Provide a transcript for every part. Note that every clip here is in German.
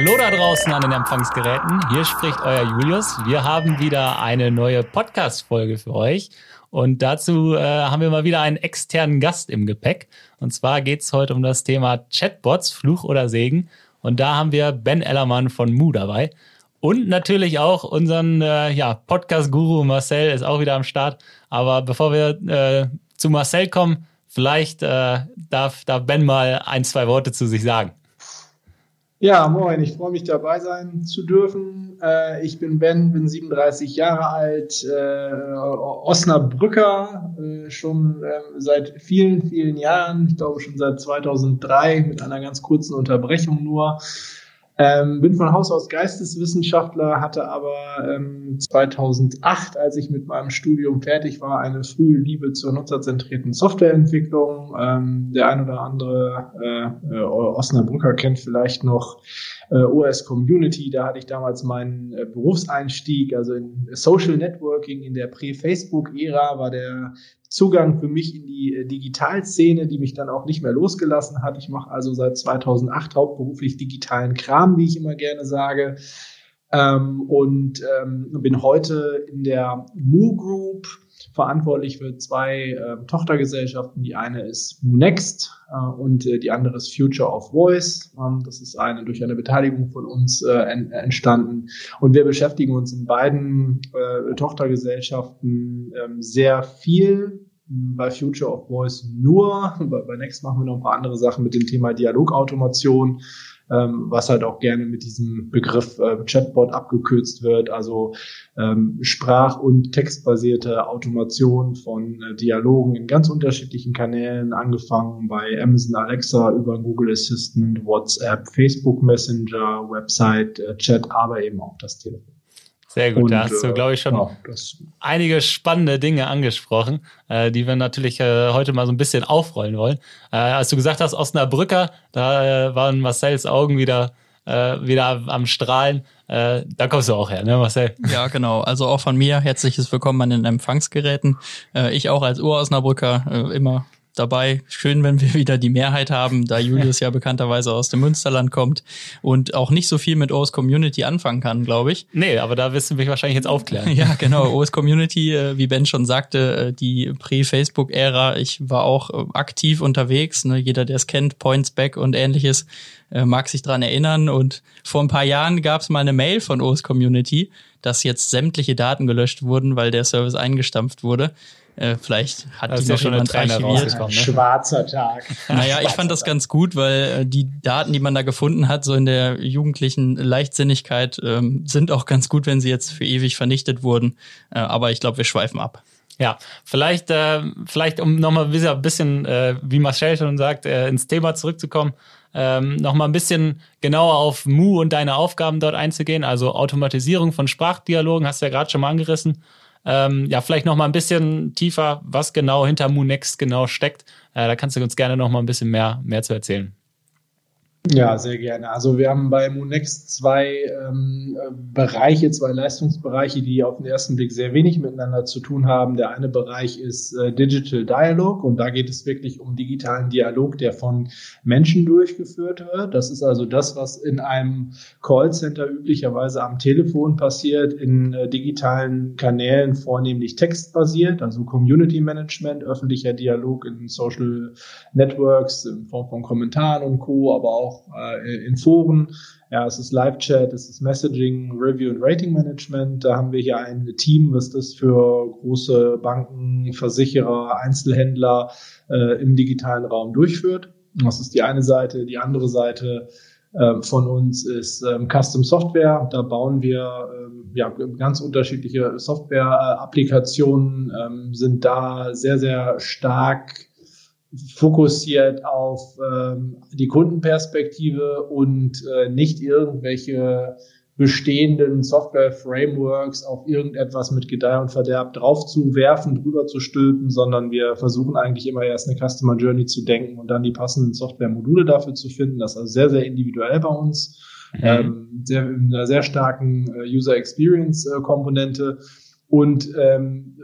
Hallo da draußen an den Empfangsgeräten. Hier spricht euer Julius. Wir haben wieder eine neue Podcast-Folge für euch. Und dazu äh, haben wir mal wieder einen externen Gast im Gepäck. Und zwar geht es heute um das Thema Chatbots, Fluch oder Segen. Und da haben wir Ben Ellermann von Mu dabei. Und natürlich auch unseren äh, ja, Podcast-Guru Marcel ist auch wieder am Start. Aber bevor wir äh, zu Marcel kommen, vielleicht äh, darf, darf Ben mal ein, zwei Worte zu sich sagen. Ja, moin, ich freue mich dabei sein zu dürfen. Äh, ich bin Ben, bin 37 Jahre alt, äh, Osnabrücker, äh, schon äh, seit vielen, vielen Jahren, ich glaube schon seit 2003 mit einer ganz kurzen Unterbrechung nur. Ähm, bin von Haus aus Geisteswissenschaftler, hatte aber ähm, 2008, als ich mit meinem Studium fertig war, eine frühe Liebe zur nutzerzentrierten Softwareentwicklung. Ähm, der ein oder andere äh, äh, Osnabrücker kennt vielleicht noch OS Community. Da hatte ich damals meinen äh, Berufseinstieg, also in Social Networking in der Prä-Facebook-Ära war der Zugang für mich in die äh, Digitalszene, die mich dann auch nicht mehr losgelassen hat. Ich mache also seit 2008 hauptberuflich digitalen Kram, wie ich immer gerne sage. Ähm, und ähm, bin heute in der Mu Group verantwortlich für zwei äh, Tochtergesellschaften. Die eine ist MuNext äh, und äh, die andere ist Future of Voice. Ähm, das ist eine durch eine Beteiligung von uns äh, en entstanden. Und wir beschäftigen uns in beiden äh, Tochtergesellschaften ähm, sehr viel bei Future of Voice nur. Bei, bei Next machen wir noch ein paar andere Sachen mit dem Thema Dialogautomation ähm, was halt auch gerne mit diesem Begriff äh, Chatbot abgekürzt wird, also ähm, sprach- und textbasierte Automation von äh, Dialogen in ganz unterschiedlichen Kanälen, angefangen bei Amazon Alexa über Google Assistant, WhatsApp, Facebook Messenger, Website, äh, Chat, aber eben auch das Telefon. Sehr gut, und, da hast du, glaube ich, schon ja, einige spannende Dinge angesprochen, äh, die wir natürlich äh, heute mal so ein bisschen aufrollen wollen. Äh, als du gesagt hast, Osnabrücker, da äh, waren Marcells Augen wieder, äh, wieder am Strahlen. Äh, da kommst du auch her, ne, Marcel? Ja, genau. Also auch von mir herzliches Willkommen an den Empfangsgeräten. ich auch als Ur-Osnabrücker immer dabei. Schön, wenn wir wieder die Mehrheit haben, da Julius ja bekannterweise aus dem Münsterland kommt und auch nicht so viel mit OS Community anfangen kann, glaube ich. Nee, aber da wirst du mich wahrscheinlich jetzt aufklären. Ja, genau. OS Community, äh, wie Ben schon sagte, äh, die Prä-Facebook-Ära. Ich war auch äh, aktiv unterwegs. Ne? Jeder, der es kennt, Points Back und ähnliches, mag sich dran erinnern. Und vor ein paar Jahren gab es mal eine Mail von OS Community, dass jetzt sämtliche Daten gelöscht wurden, weil der Service eingestampft wurde. Äh, vielleicht hat das die noch schon jemand archiviert. Ne? Schwarzer Tag. Naja, ich fand das ganz gut, weil äh, die Daten, die man da gefunden hat, so in der jugendlichen Leichtsinnigkeit, ähm, sind auch ganz gut, wenn sie jetzt für ewig vernichtet wurden. Äh, aber ich glaube, wir schweifen ab. Ja, vielleicht, äh, vielleicht um nochmal ein bisschen, äh, wie Marcel schon sagt, äh, ins Thema zurückzukommen, ähm, nochmal ein bisschen genauer auf Mu und deine Aufgaben dort einzugehen. Also Automatisierung von Sprachdialogen, hast du ja gerade schon mal angerissen. Ähm, ja, vielleicht noch mal ein bisschen tiefer, was genau hinter Moonext genau steckt. Äh, da kannst du uns gerne noch mal ein bisschen mehr, mehr zu erzählen. Ja, sehr gerne. Also wir haben bei Monex zwei ähm, Bereiche, zwei Leistungsbereiche, die auf den ersten Blick sehr wenig miteinander zu tun haben. Der eine Bereich ist äh, Digital Dialog und da geht es wirklich um digitalen Dialog, der von Menschen durchgeführt wird. Das ist also das, was in einem Callcenter üblicherweise am Telefon passiert, in äh, digitalen Kanälen vornehmlich textbasiert, also Community Management, öffentlicher Dialog in Social Networks in Form von Kommentaren und Co., aber auch auch äh, in Foren. Ja, es ist Live-Chat, es ist Messaging, Review und Rating Management. Da haben wir hier ein Team, was das für große Banken, Versicherer, Einzelhändler äh, im digitalen Raum durchführt. Das ist die eine Seite. Die andere Seite äh, von uns ist ähm, Custom Software. Da bauen wir ähm, ja, ganz unterschiedliche Software-Applikationen, ähm, sind da sehr, sehr stark fokussiert auf ähm, die Kundenperspektive und äh, nicht irgendwelche bestehenden Software-Frameworks auf irgendetwas mit Gedeih und Verderb draufzuwerfen, drüber zu stülpen, sondern wir versuchen eigentlich immer erst eine Customer Journey zu denken und dann die passenden Software-Module dafür zu finden. Das ist also sehr, sehr individuell bei uns, mhm. ähm, sehr, in einer sehr starken äh, User Experience-Komponente. Äh, und ähm,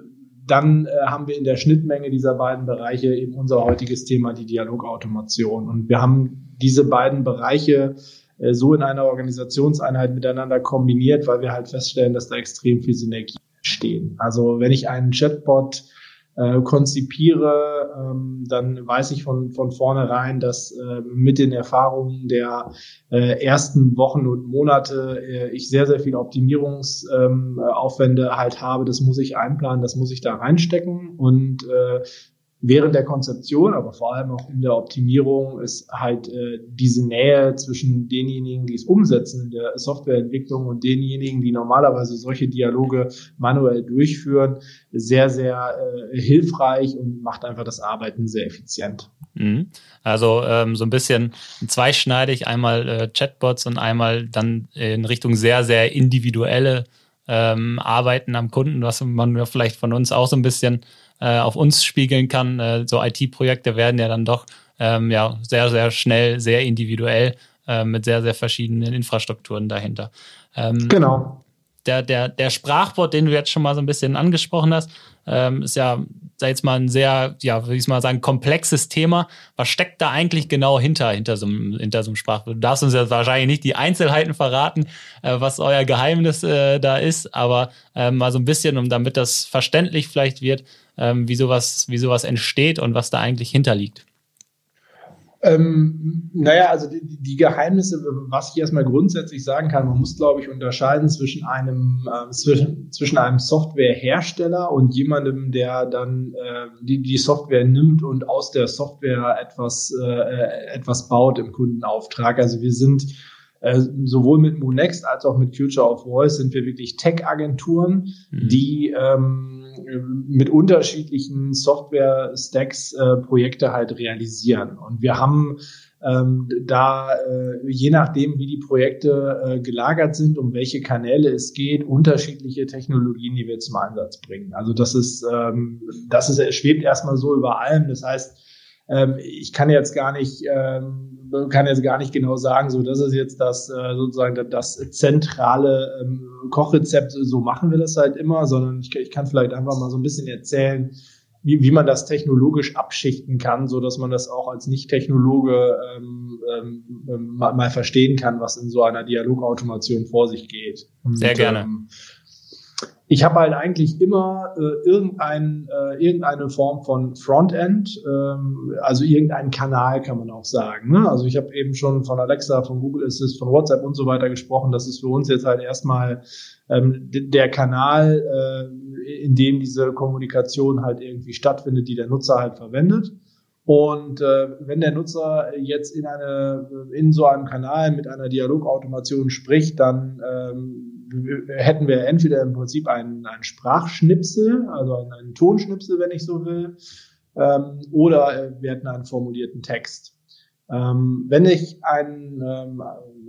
dann äh, haben wir in der Schnittmenge dieser beiden Bereiche eben unser heutiges Thema, die Dialogautomation. Und wir haben diese beiden Bereiche äh, so in einer Organisationseinheit miteinander kombiniert, weil wir halt feststellen, dass da extrem viel Synergie entstehen. Also wenn ich einen Chatbot äh, konzipiere, ähm, dann weiß ich von, von vornherein, dass äh, mit den Erfahrungen der äh, ersten Wochen und Monate äh, ich sehr, sehr viele Optimierungsaufwände ähm, halt habe. Das muss ich einplanen, das muss ich da reinstecken und äh, während der Konzeption, aber vor allem auch in der Optimierung ist halt äh, diese Nähe zwischen denjenigen, die es umsetzen in der Softwareentwicklung und denjenigen, die normalerweise solche Dialoge manuell durchführen, sehr, sehr äh, hilfreich und macht einfach das Arbeiten sehr effizient. Mhm. Also ähm, so ein bisschen zweischneidig, einmal äh, Chatbots und einmal dann in Richtung sehr, sehr individuelle ähm, Arbeiten am Kunden, was man ja vielleicht von uns auch so ein bisschen äh, auf uns spiegeln kann. Äh, so IT-Projekte werden ja dann doch ähm, ja sehr, sehr schnell, sehr individuell äh, mit sehr, sehr verschiedenen Infrastrukturen dahinter. Ähm, genau. Der, der, der Sprachbot, den du jetzt schon mal so ein bisschen angesprochen hast, ähm, ist ja, sag jetzt mal, ein sehr, ja, würde ich mal sagen, komplexes Thema. Was steckt da eigentlich genau hinter, hinter so einem, hinter so einem Sprachbot? Du darfst uns ja wahrscheinlich nicht die Einzelheiten verraten, äh, was euer Geheimnis äh, da ist, aber äh, mal so ein bisschen, um damit das verständlich vielleicht wird, ähm, wie, sowas, wie sowas entsteht und was da eigentlich hinterliegt. Ähm, naja, also die, die, Geheimnisse, was ich erstmal grundsätzlich sagen kann, man muss, glaube ich, unterscheiden zwischen einem, äh, zwischen, zwischen einem Softwarehersteller und jemandem, der dann äh, die, die Software nimmt und aus der Software etwas, äh, etwas baut im Kundenauftrag. Also wir sind äh, sowohl mit Monext als auch mit Future of Voice sind wir wirklich Tech-Agenturen, mhm. die ähm, mit unterschiedlichen Software-Stacks äh, Projekte halt realisieren. Und wir haben ähm, da äh, je nachdem, wie die Projekte äh, gelagert sind, um welche Kanäle es geht, unterschiedliche Technologien, die wir zum Einsatz bringen. Also das ist, ähm, das ist, schwebt erstmal so über allem. Das heißt, ähm, ich kann jetzt gar nicht, ähm, kann jetzt gar nicht genau sagen, so das ist jetzt das äh, sozusagen das zentrale ähm, Kochrezept, so machen wir das halt immer, sondern ich, ich kann vielleicht einfach mal so ein bisschen erzählen, wie, wie man das technologisch abschichten kann, so dass man das auch als Nicht-Technologe ähm, ähm, mal, mal verstehen kann, was in so einer Dialogautomation vor sich geht. Sehr Und, gerne. Ähm, ich habe halt eigentlich immer äh, irgendein, äh, irgendeine Form von Frontend, ähm, also irgendeinen Kanal kann man auch sagen. Ne? Also ich habe eben schon von Alexa, von Google Assist, von WhatsApp und so weiter gesprochen. Das ist für uns jetzt halt erstmal ähm, der Kanal, äh, in dem diese Kommunikation halt irgendwie stattfindet, die der Nutzer halt verwendet. Und äh, wenn der Nutzer jetzt in eine in so einem Kanal mit einer Dialogautomation spricht, dann ähm, hätten wir entweder im Prinzip einen, einen Sprachschnipsel, also einen, einen, Tonschnipsel, wenn ich so will, ähm, oder äh, wir hätten einen formulierten Text. Ähm, wenn ich ein, ähm,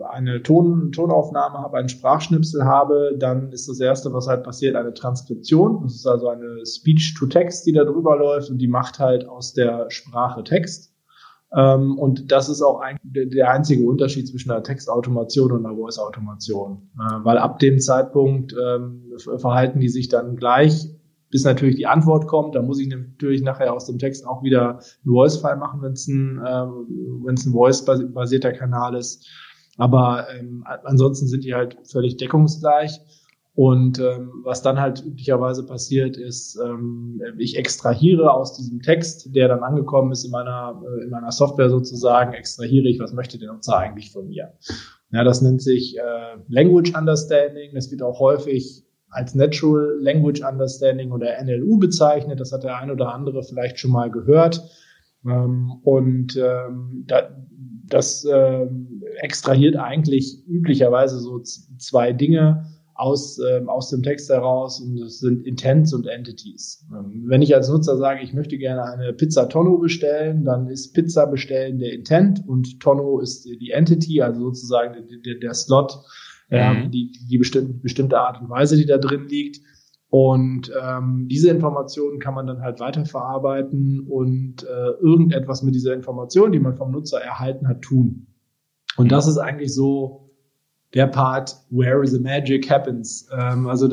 eine Ton, Tonaufnahme habe, einen Sprachschnipsel habe, dann ist das Erste, was halt passiert, eine Transkription. Das ist also eine Speech-to-Text, die da drüber läuft und die macht halt aus der Sprache Text. Ähm, und das ist auch ein, der einzige Unterschied zwischen einer Textautomation und einer Voice-Automation. Äh, weil ab dem Zeitpunkt ähm, verhalten die sich dann gleich, bis natürlich die Antwort kommt. Da muss ich natürlich nachher aus dem Text auch wieder ein Voice-File machen, wenn es ein, äh, wenn's ein Voice-basierter Kanal ist. Aber ähm, ansonsten sind die halt völlig deckungsgleich. Und ähm, was dann halt üblicherweise passiert, ist, ähm, ich extrahiere aus diesem Text, der dann angekommen ist in meiner, äh, in meiner Software sozusagen, extrahiere ich, was möchte der Nutzer eigentlich von mir. Ja, das nennt sich äh, Language Understanding. Das wird auch häufig als Natural Language Understanding oder NLU bezeichnet. Das hat der ein oder andere vielleicht schon mal gehört. Ähm, und ähm, da, das ähm, extrahiert eigentlich üblicherweise so zwei Dinge aus, ähm, aus dem Text heraus und das sind Intents und Entities. Ähm, wenn ich als Nutzer sage, ich möchte gerne eine Pizza Tonno bestellen, dann ist Pizza bestellen der Intent und Tonno ist die Entity, also sozusagen der, der Slot, ähm, die, die bestimmte, bestimmte Art und Weise, die da drin liegt. Und ähm, diese Informationen kann man dann halt weiterverarbeiten und äh, irgendetwas mit dieser Information, die man vom Nutzer erhalten hat, tun. Und das ist eigentlich so der Part, where the magic happens. Ähm, also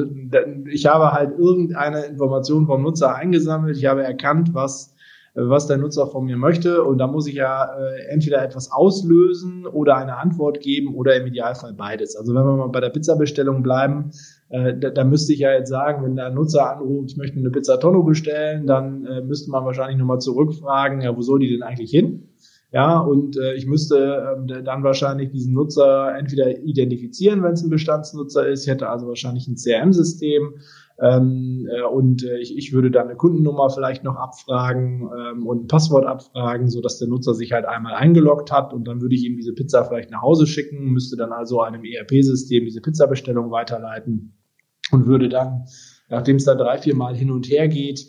ich habe halt irgendeine Information vom Nutzer eingesammelt, ich habe erkannt, was was der Nutzer von mir möchte. Und da muss ich ja äh, entweder etwas auslösen oder eine Antwort geben oder im Idealfall beides. Also wenn wir mal bei der Pizzabestellung bleiben, äh, da, da müsste ich ja jetzt sagen, wenn der Nutzer anruft, ich möchte eine Pizza Tonno bestellen, dann äh, müsste man wahrscheinlich nochmal zurückfragen, ja, wo soll die denn eigentlich hin? Ja, und äh, ich müsste ähm, dann wahrscheinlich diesen Nutzer entweder identifizieren, wenn es ein Bestandsnutzer ist. Ich hätte also wahrscheinlich ein CRM-System ähm, äh, und äh, ich, ich würde dann eine Kundennummer vielleicht noch abfragen ähm, und ein Passwort abfragen, so dass der Nutzer sich halt einmal eingeloggt hat und dann würde ich ihm diese Pizza vielleicht nach Hause schicken, müsste dann also einem ERP-System diese Pizzabestellung weiterleiten und würde dann, nachdem es dann drei, vier Mal hin und her geht,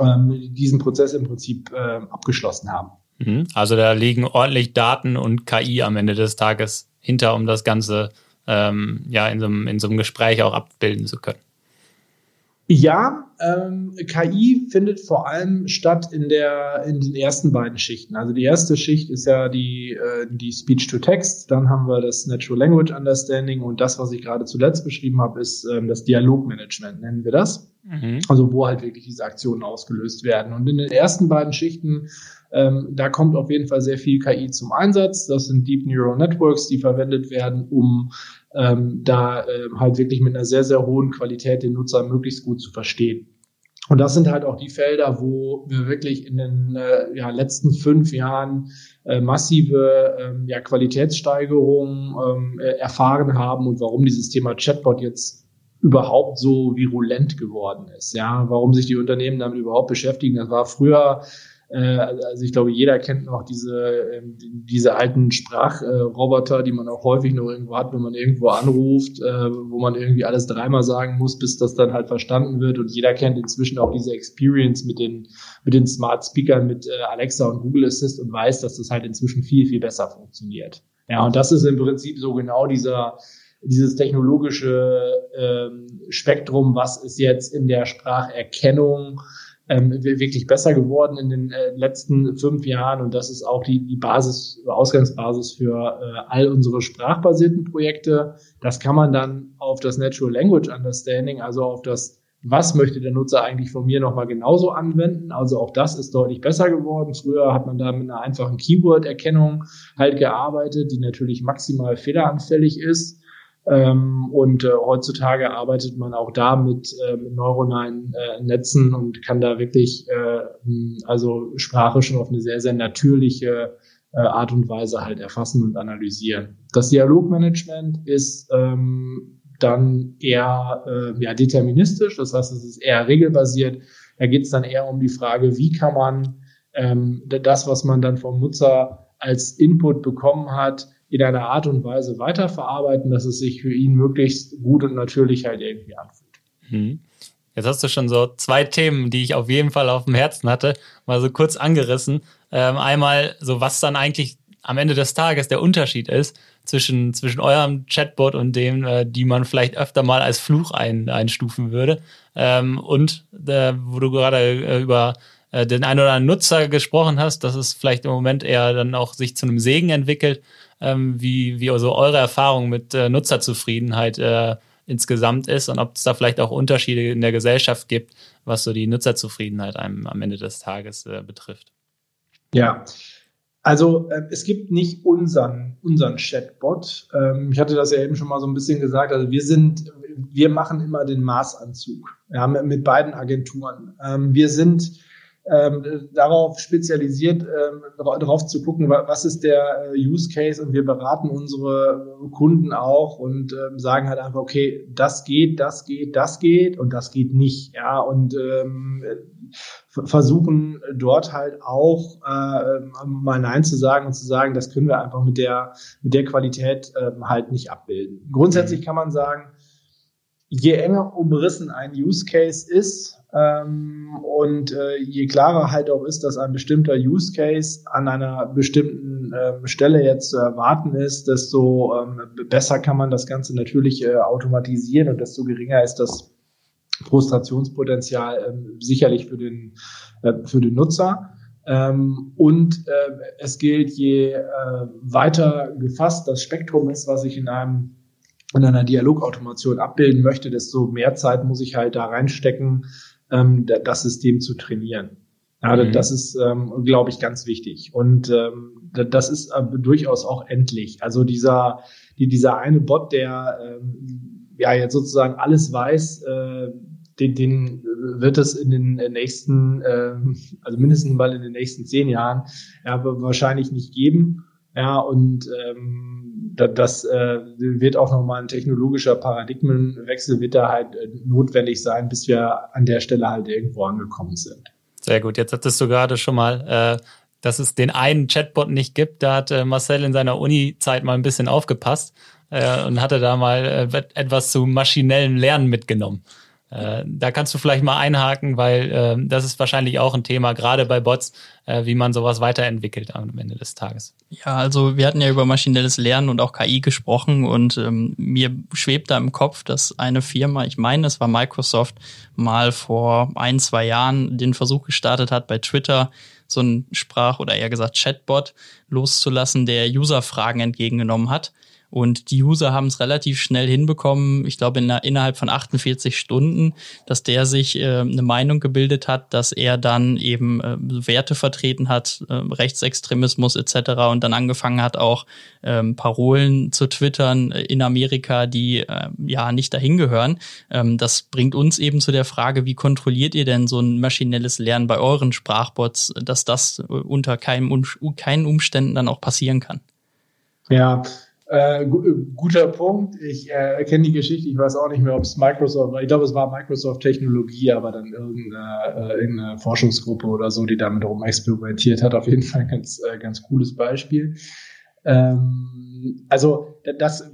ähm, diesen Prozess im Prinzip äh, abgeschlossen haben. Mhm. Also da liegen ordentlich Daten und KI am Ende des Tages hinter, um das Ganze ähm, ja in so, einem, in so einem Gespräch auch abbilden zu können. Ja, ähm, KI findet vor allem statt in der in den ersten beiden Schichten. Also die erste Schicht ist ja die äh, die Speech to Text, dann haben wir das Natural Language Understanding und das, was ich gerade zuletzt beschrieben habe, ist ähm, das Dialogmanagement, nennen wir das. Mhm. Also wo halt wirklich diese Aktionen ausgelöst werden. Und in den ersten beiden Schichten ähm, da kommt auf jeden Fall sehr viel KI zum Einsatz. Das sind Deep Neural Networks, die verwendet werden, um ähm, da äh, halt wirklich mit einer sehr, sehr hohen Qualität den Nutzer möglichst gut zu verstehen. Und das sind halt auch die Felder, wo wir wirklich in den äh, ja, letzten fünf Jahren äh, massive ähm, ja, Qualitätssteigerungen ähm, äh, erfahren haben und warum dieses Thema Chatbot jetzt überhaupt so virulent geworden ist. Ja, warum sich die Unternehmen damit überhaupt beschäftigen. Das war früher also ich glaube, jeder kennt noch diese, ähm, diese alten Sprachroboter, die man auch häufig noch irgendwo hat, wenn man irgendwo anruft, äh, wo man irgendwie alles dreimal sagen muss, bis das dann halt verstanden wird. Und jeder kennt inzwischen auch diese Experience mit den, mit den Smart Speakern, mit äh, Alexa und Google Assist und weiß, dass das halt inzwischen viel, viel besser funktioniert. Ja, und das ist im Prinzip so genau dieser, dieses technologische ähm, Spektrum, was ist jetzt in der Spracherkennung ähm, wirklich besser geworden in den äh, letzten fünf Jahren und das ist auch die, die Basis, Ausgangsbasis für äh, all unsere sprachbasierten Projekte. Das kann man dann auf das Natural Language Understanding, also auf das was möchte der Nutzer eigentlich von mir nochmal genauso anwenden. Also auch das ist deutlich besser geworden. Früher hat man da mit einer einfachen Keyword-Erkennung halt gearbeitet, die natürlich maximal fehleranfällig ist. Ähm, und äh, heutzutage arbeitet man auch da mit, äh, mit neuronalen äh, Netzen und kann da wirklich äh, also Sprache schon auf eine sehr, sehr natürliche äh, Art und Weise halt erfassen und analysieren. Das Dialogmanagement ist ähm, dann eher äh, ja, deterministisch, das heißt, es ist eher regelbasiert. Da geht es dann eher um die Frage, wie kann man ähm, das, was man dann vom Nutzer als Input bekommen hat, in einer Art und Weise weiterverarbeiten, dass es sich für ihn möglichst gut und natürlich halt irgendwie anfühlt. Hm. Jetzt hast du schon so zwei Themen, die ich auf jeden Fall auf dem Herzen hatte, mal so kurz angerissen. Ähm, einmal so, was dann eigentlich am Ende des Tages der Unterschied ist zwischen, zwischen eurem Chatbot und dem, äh, die man vielleicht öfter mal als Fluch ein, einstufen würde. Ähm, und äh, wo du gerade äh, über äh, den einen oder anderen Nutzer gesprochen hast, dass es vielleicht im Moment eher dann auch sich zu einem Segen entwickelt ähm, wie, wie also eure Erfahrung mit äh, Nutzerzufriedenheit äh, insgesamt ist und ob es da vielleicht auch Unterschiede in der Gesellschaft gibt, was so die Nutzerzufriedenheit einem am Ende des Tages äh, betrifft. Ja, also äh, es gibt nicht unseren, unseren Chatbot. Ähm, ich hatte das ja eben schon mal so ein bisschen gesagt. Also wir sind, wir machen immer den Maßanzug ja, mit, mit beiden Agenturen. Ähm, wir sind ähm, darauf spezialisiert, ähm, darauf zu gucken, was ist der äh, Use Case und wir beraten unsere Kunden auch und ähm, sagen halt einfach, okay, das geht, das geht, das geht und das geht nicht, ja und ähm, versuchen dort halt auch äh, mal Nein zu sagen und zu sagen, das können wir einfach mit der mit der Qualität äh, halt nicht abbilden. Grundsätzlich mhm. kann man sagen, je enger umrissen ein Use Case ist ähm, und äh, je klarer halt auch ist, dass ein bestimmter Use Case an einer bestimmten äh, Stelle jetzt zu erwarten ist, desto ähm, besser kann man das Ganze natürlich äh, automatisieren und desto geringer ist das Frustrationspotenzial äh, sicherlich für den, äh, für den Nutzer. Ähm, und äh, es gilt, je äh, weiter gefasst das Spektrum ist, was ich in einem in einer Dialogautomation abbilden möchte, desto mehr Zeit muss ich halt da reinstecken, ähm, das System zu trainieren. Ja, mhm. das ist, ähm, glaube ich, ganz wichtig. Und ähm, das ist äh, durchaus auch endlich. Also dieser, die, dieser eine Bot, der ähm, ja jetzt sozusagen alles weiß, äh, den, den wird es in den nächsten, äh, also mindestens mal in den nächsten zehn Jahren, ja, wahrscheinlich nicht geben. Ja, und ähm, das äh, wird auch nochmal ein technologischer Paradigmenwechsel wird da halt äh, notwendig sein, bis wir an der Stelle halt irgendwo angekommen sind. Sehr gut. Jetzt hattest du gerade schon mal, äh, dass es den einen Chatbot nicht gibt. Da hat Marcel in seiner Uni-Zeit mal ein bisschen aufgepasst und hatte da mal etwas zu maschinellem Lernen mitgenommen. Äh, da kannst du vielleicht mal einhaken, weil äh, das ist wahrscheinlich auch ein Thema, gerade bei Bots, äh, wie man sowas weiterentwickelt am Ende des Tages. Ja, also wir hatten ja über maschinelles Lernen und auch KI gesprochen und ähm, mir schwebt da im Kopf, dass eine Firma, ich meine, es war Microsoft, mal vor ein, zwei Jahren den Versuch gestartet hat, bei Twitter so ein Sprach- oder eher gesagt Chatbot loszulassen, der User-Fragen entgegengenommen hat. Und die User haben es relativ schnell hinbekommen, ich glaube in, innerhalb von 48 Stunden, dass der sich äh, eine Meinung gebildet hat, dass er dann eben äh, Werte vertreten hat, äh, Rechtsextremismus etc. und dann angefangen hat auch ähm, Parolen zu twittern in Amerika, die äh, ja nicht dahin gehören. Ähm, das bringt uns eben zu der Frage, wie kontrolliert ihr denn so ein maschinelles Lernen bei euren Sprachbots, dass das äh, unter keinem, keinen Umständen dann auch passieren kann? Ja, äh, guter Punkt. Ich äh, kenne die Geschichte. Ich weiß auch nicht mehr, ob es Microsoft war. Ich glaube, es war Microsoft Technologie, aber dann irgendeine, äh, irgendeine Forschungsgruppe oder so, die damit rum experimentiert hat. Auf jeden Fall ein ganz, äh, ganz cooles Beispiel. Ähm, also das,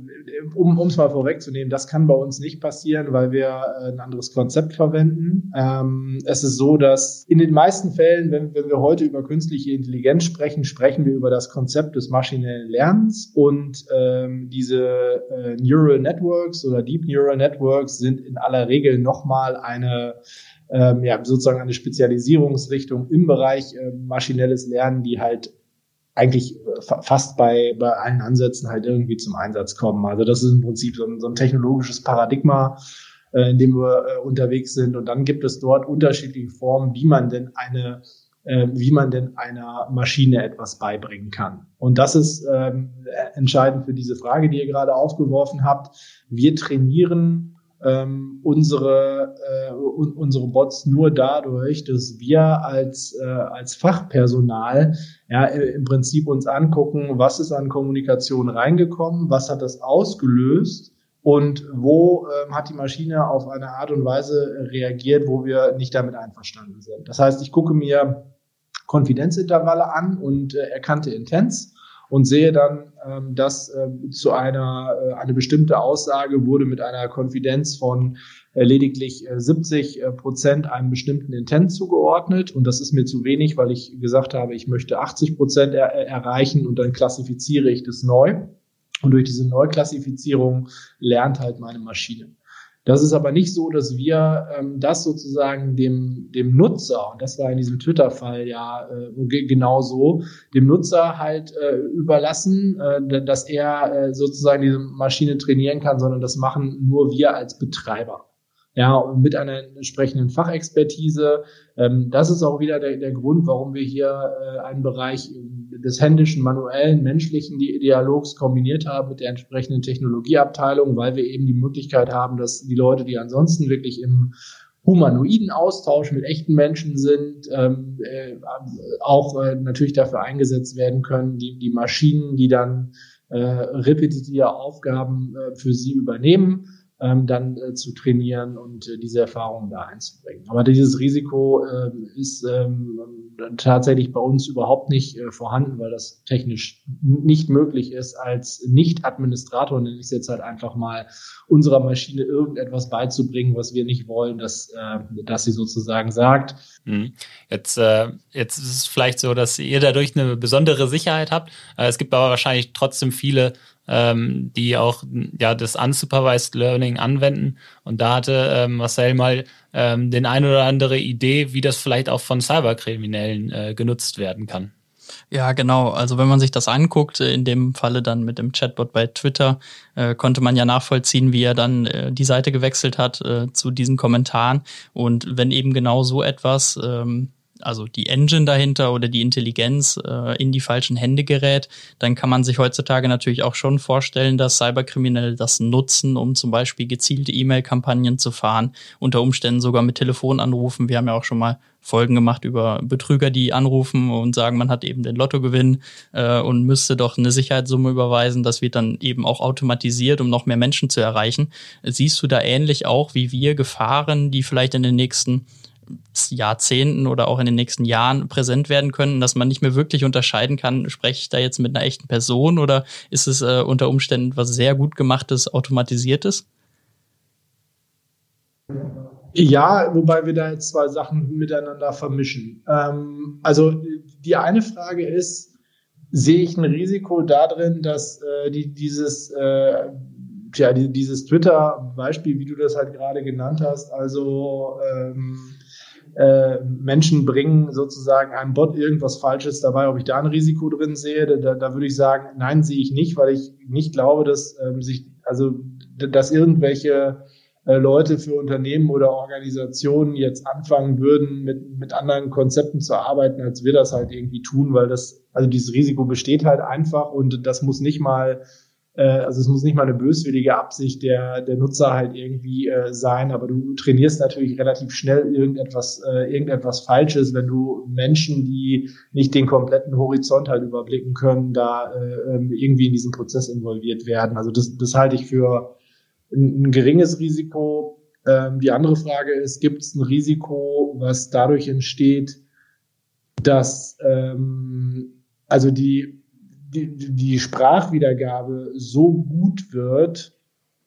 um es mal vorwegzunehmen, das kann bei uns nicht passieren, weil wir äh, ein anderes Konzept verwenden. Ähm, es ist so, dass in den meisten Fällen, wenn, wenn wir heute über künstliche Intelligenz sprechen, sprechen wir über das Konzept des maschinellen Lernens und ähm, diese äh, Neural Networks oder Deep Neural Networks sind in aller Regel nochmal eine ähm, ja, sozusagen eine Spezialisierungsrichtung im Bereich äh, maschinelles Lernen, die halt eigentlich äh, fast bei, bei allen Ansätzen halt irgendwie zum Einsatz kommen. Also das ist im Prinzip so ein, so ein technologisches Paradigma, äh, in dem wir äh, unterwegs sind. Und dann gibt es dort unterschiedliche Formen, wie man denn eine äh, wie man denn einer Maschine etwas beibringen kann. Und das ist ähm, entscheidend für diese Frage, die ihr gerade aufgeworfen habt. Wir trainieren ähm, unsere, äh, unsere Bots nur dadurch, dass wir als, äh, als Fachpersonal ja, im Prinzip uns angucken, was ist an Kommunikation reingekommen, was hat das ausgelöst und wo ähm, hat die Maschine auf eine Art und Weise reagiert, wo wir nicht damit einverstanden sind. Das heißt, ich gucke mir Konfidenzintervalle an und äh, erkannte Intents und sehe dann, ähm, dass äh, zu einer äh, eine bestimmte Aussage wurde mit einer Konfidenz von äh, lediglich äh, 70 äh, Prozent einem bestimmten Intent zugeordnet und das ist mir zu wenig, weil ich gesagt habe, ich möchte 80 Prozent er erreichen und dann klassifiziere ich das neu. Und durch diese Neuklassifizierung lernt halt meine Maschine. Das ist aber nicht so, dass wir ähm, das sozusagen dem, dem Nutzer, und das war in diesem Twitter-Fall ja äh, genau so, dem Nutzer halt äh, überlassen, äh, dass er äh, sozusagen diese Maschine trainieren kann, sondern das machen nur wir als Betreiber ja, mit einer entsprechenden Fachexpertise. Ähm, das ist auch wieder der, der Grund, warum wir hier äh, einen Bereich des händischen, manuellen, menschlichen Dialogs kombiniert haben mit der entsprechenden Technologieabteilung, weil wir eben die Möglichkeit haben, dass die Leute, die ansonsten wirklich im humanoiden Austausch mit echten Menschen sind, ähm, äh, auch äh, natürlich dafür eingesetzt werden können, die, die Maschinen, die dann äh, repetitive Aufgaben äh, für sie übernehmen ähm, dann äh, zu trainieren und äh, diese Erfahrungen da einzubringen. Aber dieses Risiko äh, ist ähm, tatsächlich bei uns überhaupt nicht äh, vorhanden, weil das technisch nicht möglich ist, als Nicht-Administrator, nenne ich es jetzt halt einfach mal, unserer Maschine irgendetwas beizubringen, was wir nicht wollen, dass, äh, dass sie sozusagen sagt. Mhm. Jetzt, äh, jetzt ist es vielleicht so, dass ihr dadurch eine besondere Sicherheit habt. Es gibt aber wahrscheinlich trotzdem viele ähm, die auch ja das unsupervised Learning anwenden. Und da hatte ähm, Marcel mal ähm, den ein oder andere Idee, wie das vielleicht auch von Cyberkriminellen äh, genutzt werden kann. Ja, genau. Also wenn man sich das anguckt, äh, in dem Falle dann mit dem Chatbot bei Twitter, äh, konnte man ja nachvollziehen, wie er dann äh, die Seite gewechselt hat äh, zu diesen Kommentaren. Und wenn eben genau so etwas ähm, also die Engine dahinter oder die Intelligenz äh, in die falschen Hände gerät, dann kann man sich heutzutage natürlich auch schon vorstellen, dass Cyberkriminelle das nutzen, um zum Beispiel gezielte E-Mail-Kampagnen zu fahren, unter Umständen sogar mit Telefonanrufen. Wir haben ja auch schon mal Folgen gemacht über Betrüger, die anrufen und sagen, man hat eben den Lottogewinn äh, und müsste doch eine Sicherheitssumme überweisen. Das wird dann eben auch automatisiert, um noch mehr Menschen zu erreichen. Siehst du da ähnlich auch wie wir Gefahren, die vielleicht in den nächsten Jahrzehnten oder auch in den nächsten Jahren präsent werden können, dass man nicht mehr wirklich unterscheiden kann, spreche ich da jetzt mit einer echten Person oder ist es äh, unter Umständen was sehr gut gemachtes, automatisiertes? Ja, wobei wir da jetzt zwei Sachen miteinander vermischen. Ähm, also die eine Frage ist, sehe ich ein Risiko darin, dass äh, die, dieses, äh, tja, die, dieses Twitter-Beispiel, wie du das halt gerade genannt hast, also ähm, äh, Menschen bringen sozusagen einem Bot irgendwas Falsches dabei, ob ich da ein Risiko drin sehe, da, da würde ich sagen, nein, sehe ich nicht, weil ich nicht glaube, dass ähm, sich, also dass irgendwelche äh, Leute für Unternehmen oder Organisationen jetzt anfangen würden, mit, mit anderen Konzepten zu arbeiten, als wir das halt irgendwie tun, weil das, also dieses Risiko besteht halt einfach und das muss nicht mal, äh, also es muss nicht mal eine böswillige Absicht der, der Nutzer halt irgendwie äh, sein, aber du trainierst natürlich relativ schnell irgendetwas, äh, irgendetwas Falsches, wenn du Menschen, die nicht den kompletten Horizont halt überblicken können, da äh, ähm, irgendwie in diesen Prozess involviert werden. Also das, das halte ich für ein, ein geringes Risiko. Ähm, die andere Frage ist, gibt es ein Risiko, was dadurch entsteht, dass ähm, also die, die, die Sprachwiedergabe so gut wird,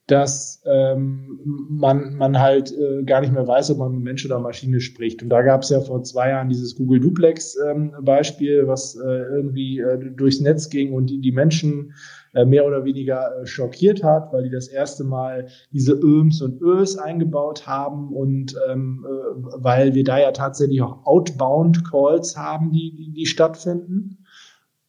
dass ähm, man, man halt äh, gar nicht mehr weiß, ob man mit Mensch oder Maschine spricht. Und da gab es ja vor zwei Jahren dieses Google Duplex ähm, Beispiel, was äh, irgendwie äh, durchs Netz ging und die, die Menschen äh, mehr oder weniger äh, schockiert hat, weil die das erste Mal diese Öms und Ös eingebaut haben und ähm, äh, weil wir da ja tatsächlich auch Outbound Calls haben, die, die, die stattfinden.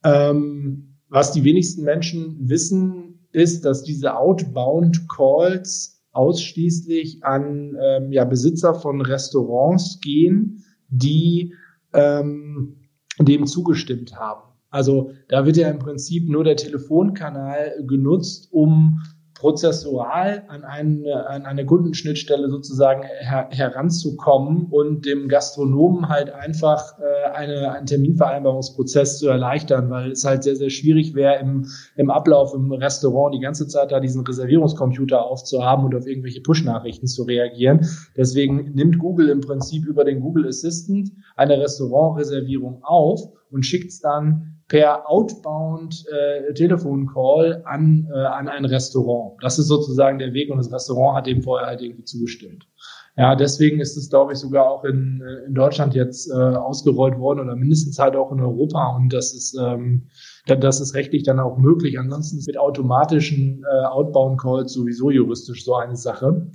Ähm, was die wenigsten Menschen wissen, ist, dass diese Outbound Calls ausschließlich an ähm, ja, Besitzer von Restaurants gehen, die ähm, dem zugestimmt haben. Also da wird ja im Prinzip nur der Telefonkanal genutzt, um prozessual an eine, an eine Kundenschnittstelle sozusagen her, heranzukommen und dem Gastronomen halt einfach äh, eine, einen Terminvereinbarungsprozess zu erleichtern, weil es halt sehr, sehr schwierig wäre, im, im Ablauf im Restaurant die ganze Zeit da diesen Reservierungscomputer aufzuhaben und auf irgendwelche Push-Nachrichten zu reagieren. Deswegen nimmt Google im Prinzip über den Google Assistant eine Restaurantreservierung auf und schickt es dann per Outbound äh, Telefoncall an, äh, an ein Restaurant. Das ist sozusagen der Weg und das Restaurant hat dem vorher halt irgendwie zugestimmt. Ja, deswegen ist es, glaube ich, sogar auch in, äh, in Deutschland jetzt äh, ausgerollt worden oder mindestens halt auch in Europa und das ist, ähm, das ist rechtlich dann auch möglich. Ansonsten mit automatischen äh, Outbound Calls sowieso juristisch so eine Sache.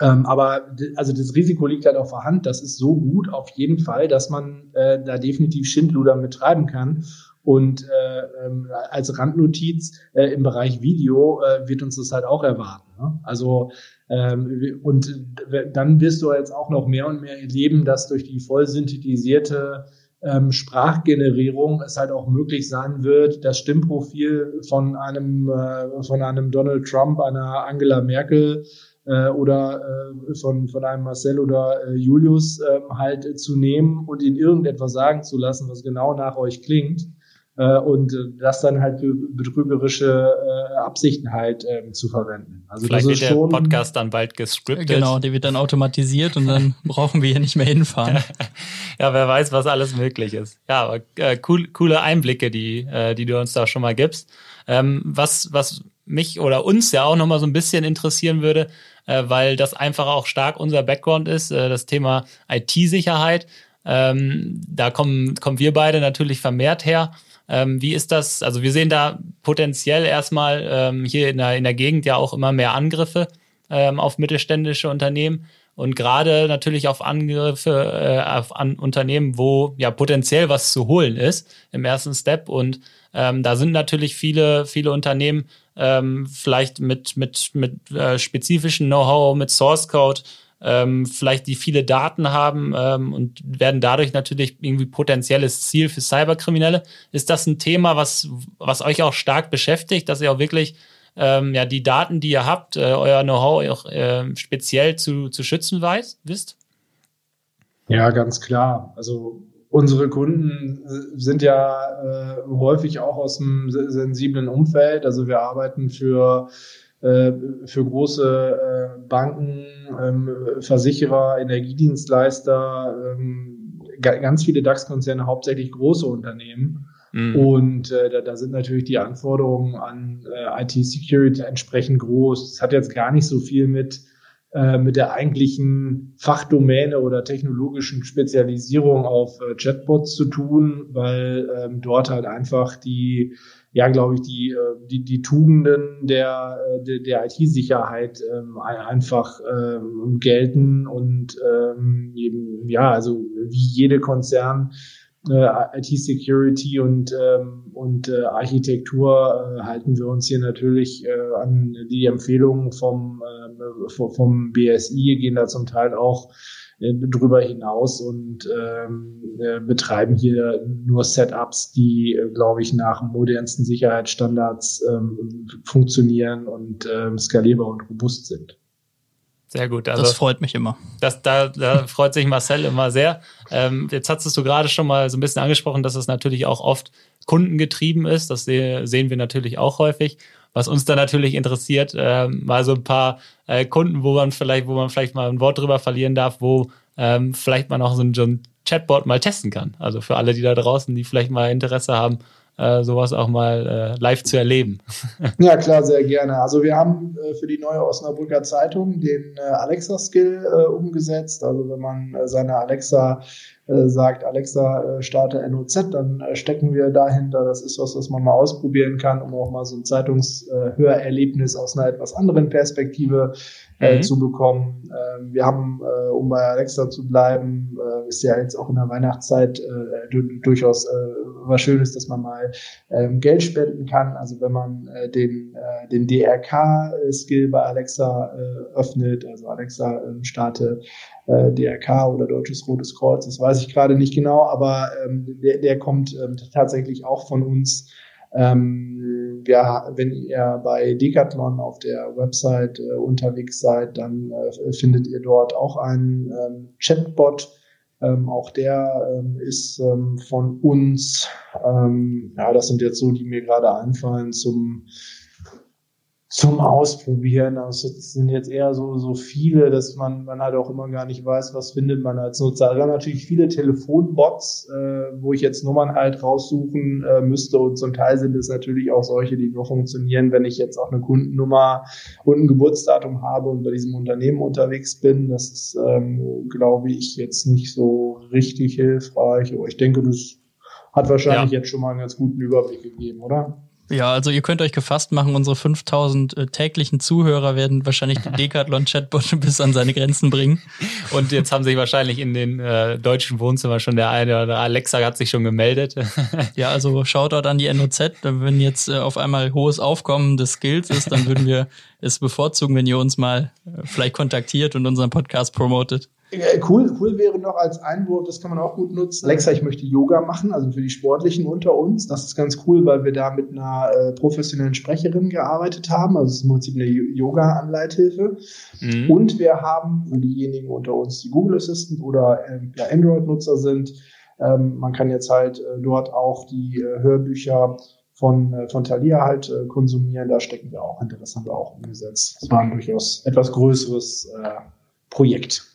Ähm, aber also das Risiko liegt halt auf der Hand. Das ist so gut auf jeden Fall, dass man äh, da definitiv Schindluder betreiben kann. Und äh, ähm, als Randnotiz äh, im Bereich Video äh, wird uns das halt auch erwarten. Ne? Also ähm, und dann wirst du jetzt auch noch mehr und mehr erleben, dass durch die voll synthetisierte ähm, Sprachgenerierung es halt auch möglich sein wird, das Stimmprofil von einem äh, von einem Donald Trump, einer Angela Merkel äh, oder äh, von, von einem Marcel oder äh, Julius äh, halt zu nehmen und ihnen irgendetwas sagen zu lassen, was genau nach euch klingt äh, und äh, das dann halt für betrügerische äh, Absichten halt äh, zu verwenden. Also Vielleicht wird der Podcast dann bald gescriptet. Genau, der wird dann automatisiert und dann brauchen wir hier nicht mehr hinfahren. ja, wer weiß, was alles möglich ist. Ja, aber äh, cool, coole Einblicke, die, äh, die du uns da schon mal gibst. Ähm, was, was mich oder uns ja auch noch mal so ein bisschen interessieren würde, äh, weil das einfach auch stark unser Background ist, äh, das Thema IT-Sicherheit. Ähm, da kommen, kommen wir beide natürlich vermehrt her. Ähm, wie ist das? Also wir sehen da potenziell erstmal ähm, hier in der, in der Gegend ja auch immer mehr Angriffe ähm, auf mittelständische Unternehmen und gerade natürlich auf Angriffe äh, auf an Unternehmen, wo ja potenziell was zu holen ist im ersten Step. Und ähm, da sind natürlich viele, viele Unternehmen ähm, vielleicht mit, mit, mit äh, spezifischen Know-how, mit Source Code ähm, vielleicht die viele Daten haben ähm, und werden dadurch natürlich irgendwie potenzielles Ziel für Cyberkriminelle. Ist das ein Thema, was, was euch auch stark beschäftigt, dass ihr auch wirklich ähm, ja, die Daten, die ihr habt, äh, euer Know-how auch äh, speziell zu, zu schützen weiß, wisst? Ja, ganz klar. Also unsere Kunden sind ja äh, häufig auch aus einem sensiblen Umfeld. Also wir arbeiten für für große äh, Banken, ähm, Versicherer, Energiedienstleister, ähm, ganz viele DAX-Konzerne, hauptsächlich große Unternehmen. Mhm. Und äh, da, da sind natürlich die Anforderungen an äh, IT-Security entsprechend groß. Es hat jetzt gar nicht so viel mit äh, mit der eigentlichen Fachdomäne oder technologischen Spezialisierung auf äh, Chatbots zu tun, weil ähm, dort halt einfach die, ja, glaube ich, die, äh, die, die Tugenden der, äh, der, der IT-Sicherheit ähm, einfach ähm, gelten und ähm, eben, ja, also wie jede Konzern äh, IT-Security und, ähm, und äh, Architektur äh, halten wir uns hier natürlich äh, an die Empfehlungen vom, äh, vom BSI, gehen da zum Teil auch äh, drüber hinaus und ähm, äh, betreiben hier nur Setups, die, äh, glaube ich, nach modernsten Sicherheitsstandards ähm, funktionieren und ähm, skalierbar und robust sind. Sehr gut. Also, das freut mich immer. Das, da, da freut sich Marcel immer sehr. Ähm, jetzt hattest du gerade schon mal so ein bisschen angesprochen, dass es natürlich auch oft kundengetrieben ist. Das sehen wir natürlich auch häufig. Was uns dann natürlich interessiert, äh, mal so ein paar äh, Kunden, wo man vielleicht, wo man vielleicht mal ein Wort drüber verlieren darf, wo ähm, vielleicht man auch so ein, so ein Chatbot mal testen kann. Also für alle, die da draußen, die vielleicht mal Interesse haben, sowas auch mal äh, live zu erleben. Ja, klar, sehr gerne. Also wir haben äh, für die neue Osnabrücker Zeitung den äh, Alexa-Skill äh, umgesetzt. Also wenn man äh, seine Alexa äh, sagt, Alexa, äh, starte NOZ, dann äh, stecken wir dahinter. Das ist was, was man mal ausprobieren kann, um auch mal so ein Zeitungshörerlebnis aus einer etwas anderen Perspektive äh, mhm. zu bekommen. Äh, wir haben, äh, um bei Alexa zu bleiben, äh, ist ja jetzt auch in der Weihnachtszeit äh, durchaus äh, was Schönes, dass man mal äh, Geld spenden kann. Also wenn man äh, den, äh, den DRK-Skill bei Alexa äh, öffnet, also Alexa äh, starte äh, DRK oder Deutsches Rotes Kreuz, das weiß ich gerade nicht genau, aber ähm, der, der kommt ähm, tatsächlich auch von uns. Ähm, ja, wenn ihr bei Decathlon auf der Website äh, unterwegs seid, dann äh, findet ihr dort auch einen ähm, Chatbot. Ähm, auch der ähm, ist ähm, von uns. Ähm, ja, das sind jetzt so, die mir gerade einfallen zum zum Ausprobieren. Also es sind jetzt eher so, so viele, dass man, man halt auch immer gar nicht weiß, was findet man als Nutzer. Also wir haben natürlich viele Telefonbots, äh, wo ich jetzt Nummern halt raussuchen äh, müsste und zum Teil sind es natürlich auch solche, die nur funktionieren, wenn ich jetzt auch eine Kundennummer und ein Geburtsdatum habe und bei diesem Unternehmen unterwegs bin. Das ist, ähm, glaube ich, jetzt nicht so richtig hilfreich, aber ich denke, das hat wahrscheinlich ja. jetzt schon mal einen ganz guten Überblick gegeben, oder? Ja, also ihr könnt euch gefasst machen, unsere 5000 äh, täglichen Zuhörer werden wahrscheinlich den Decathlon-Chatbot bis an seine Grenzen bringen. Und jetzt haben sich wahrscheinlich in den äh, deutschen Wohnzimmern schon der eine oder Alexa hat sich schon gemeldet. ja, also Shoutout an die NOZ. Wenn jetzt äh, auf einmal hohes Aufkommen des Skills ist, dann würden wir es bevorzugen, wenn ihr uns mal äh, vielleicht kontaktiert und unseren Podcast promotet. Cool, cool wäre noch als Einwurf, das kann man auch gut nutzen. Alexa, ich möchte Yoga machen, also für die Sportlichen unter uns. Das ist ganz cool, weil wir da mit einer äh, professionellen Sprecherin gearbeitet haben. Also es ist im Prinzip eine Yoga-Anleithilfe. Mhm. Und wir haben für diejenigen unter uns, die Google Assistant oder ähm, ja, Android-Nutzer sind, ähm, man kann jetzt halt äh, dort auch die äh, Hörbücher von, äh, von Thalia halt äh, konsumieren. Da stecken wir auch hinter. Das haben wir auch umgesetzt. Das war ein durchaus etwas größeres äh, Projekt.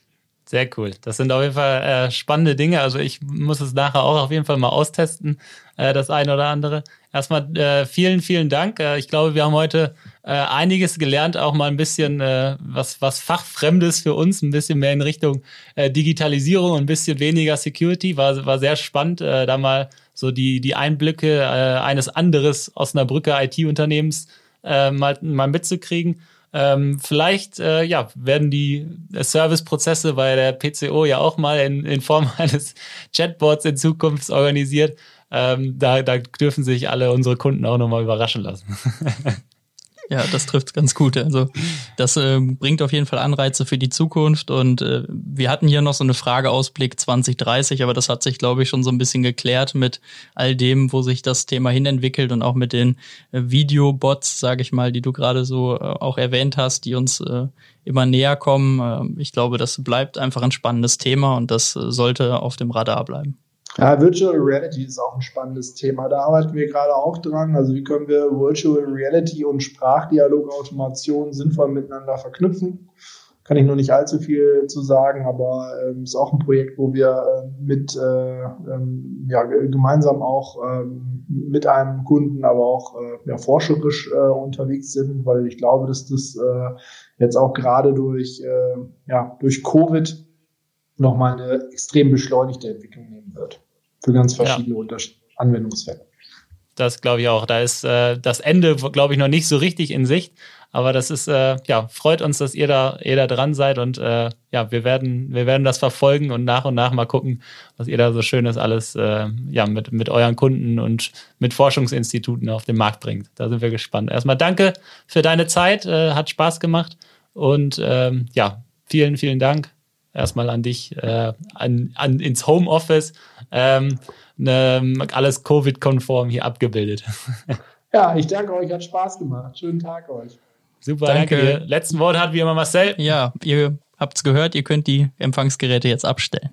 Sehr cool. Das sind auf jeden Fall äh, spannende Dinge. Also ich muss es nachher auch auf jeden Fall mal austesten, äh, das eine oder andere. Erstmal äh, vielen, vielen Dank. Äh, ich glaube, wir haben heute äh, einiges gelernt, auch mal ein bisschen äh, was, was Fachfremdes für uns, ein bisschen mehr in Richtung Digitalisierung und ein bisschen weniger Security. War, war sehr spannend, da mal so die, die Einblicke eines anderes Osnabrücker IT-Unternehmens mal, mal mitzukriegen. Ähm, vielleicht äh, ja, werden die Serviceprozesse bei der PCO ja auch mal in, in Form eines Chatbots in Zukunft organisiert. Ähm, da, da dürfen sich alle unsere Kunden auch nochmal überraschen lassen. Ja, das trifft ganz gut. Also das äh, bringt auf jeden Fall Anreize für die Zukunft. Und äh, wir hatten hier noch so eine Frage Ausblick 2030, aber das hat sich, glaube ich, schon so ein bisschen geklärt mit all dem, wo sich das Thema hinentwickelt und auch mit den äh, Videobots, sage ich mal, die du gerade so äh, auch erwähnt hast, die uns äh, immer näher kommen. Äh, ich glaube, das bleibt einfach ein spannendes Thema und das äh, sollte auf dem Radar bleiben. Ja, Virtual Reality ist auch ein spannendes Thema. Da arbeiten wir gerade auch dran. Also wie können wir Virtual Reality und Sprachdialogautomation sinnvoll miteinander verknüpfen? Kann ich noch nicht allzu viel zu sagen, aber ähm, ist auch ein Projekt, wo wir äh, mit äh, ähm, ja, gemeinsam auch ähm, mit einem Kunden, aber auch äh, ja, forscherisch äh, unterwegs sind, weil ich glaube, dass das äh, jetzt auch gerade durch, äh, ja, durch Covid nochmal eine extrem beschleunigte Entwicklung nehmen wird. Für ganz verschiedene ja. Anwendungsfälle. Das glaube ich auch. Da ist äh, das Ende, glaube ich, noch nicht so richtig in Sicht. Aber das ist, äh, ja, freut uns, dass ihr da, ihr da dran seid und äh, ja, wir werden, wir werden das verfolgen und nach und nach mal gucken, was ihr da so Schönes alles äh, ja, mit, mit euren Kunden und mit Forschungsinstituten auf den Markt bringt. Da sind wir gespannt. Erstmal danke für deine Zeit, äh, hat Spaß gemacht und ähm, ja, vielen, vielen Dank erstmal an dich, äh, an, an, ins Homeoffice. Ähm, ne, alles Covid-konform hier abgebildet. Ja, ich danke euch, hat Spaß gemacht. Schönen Tag euch. Super, danke. danke. Letzten Wort hat wie immer Marcel. Ja, ihr habt's gehört, ihr könnt die Empfangsgeräte jetzt abstellen.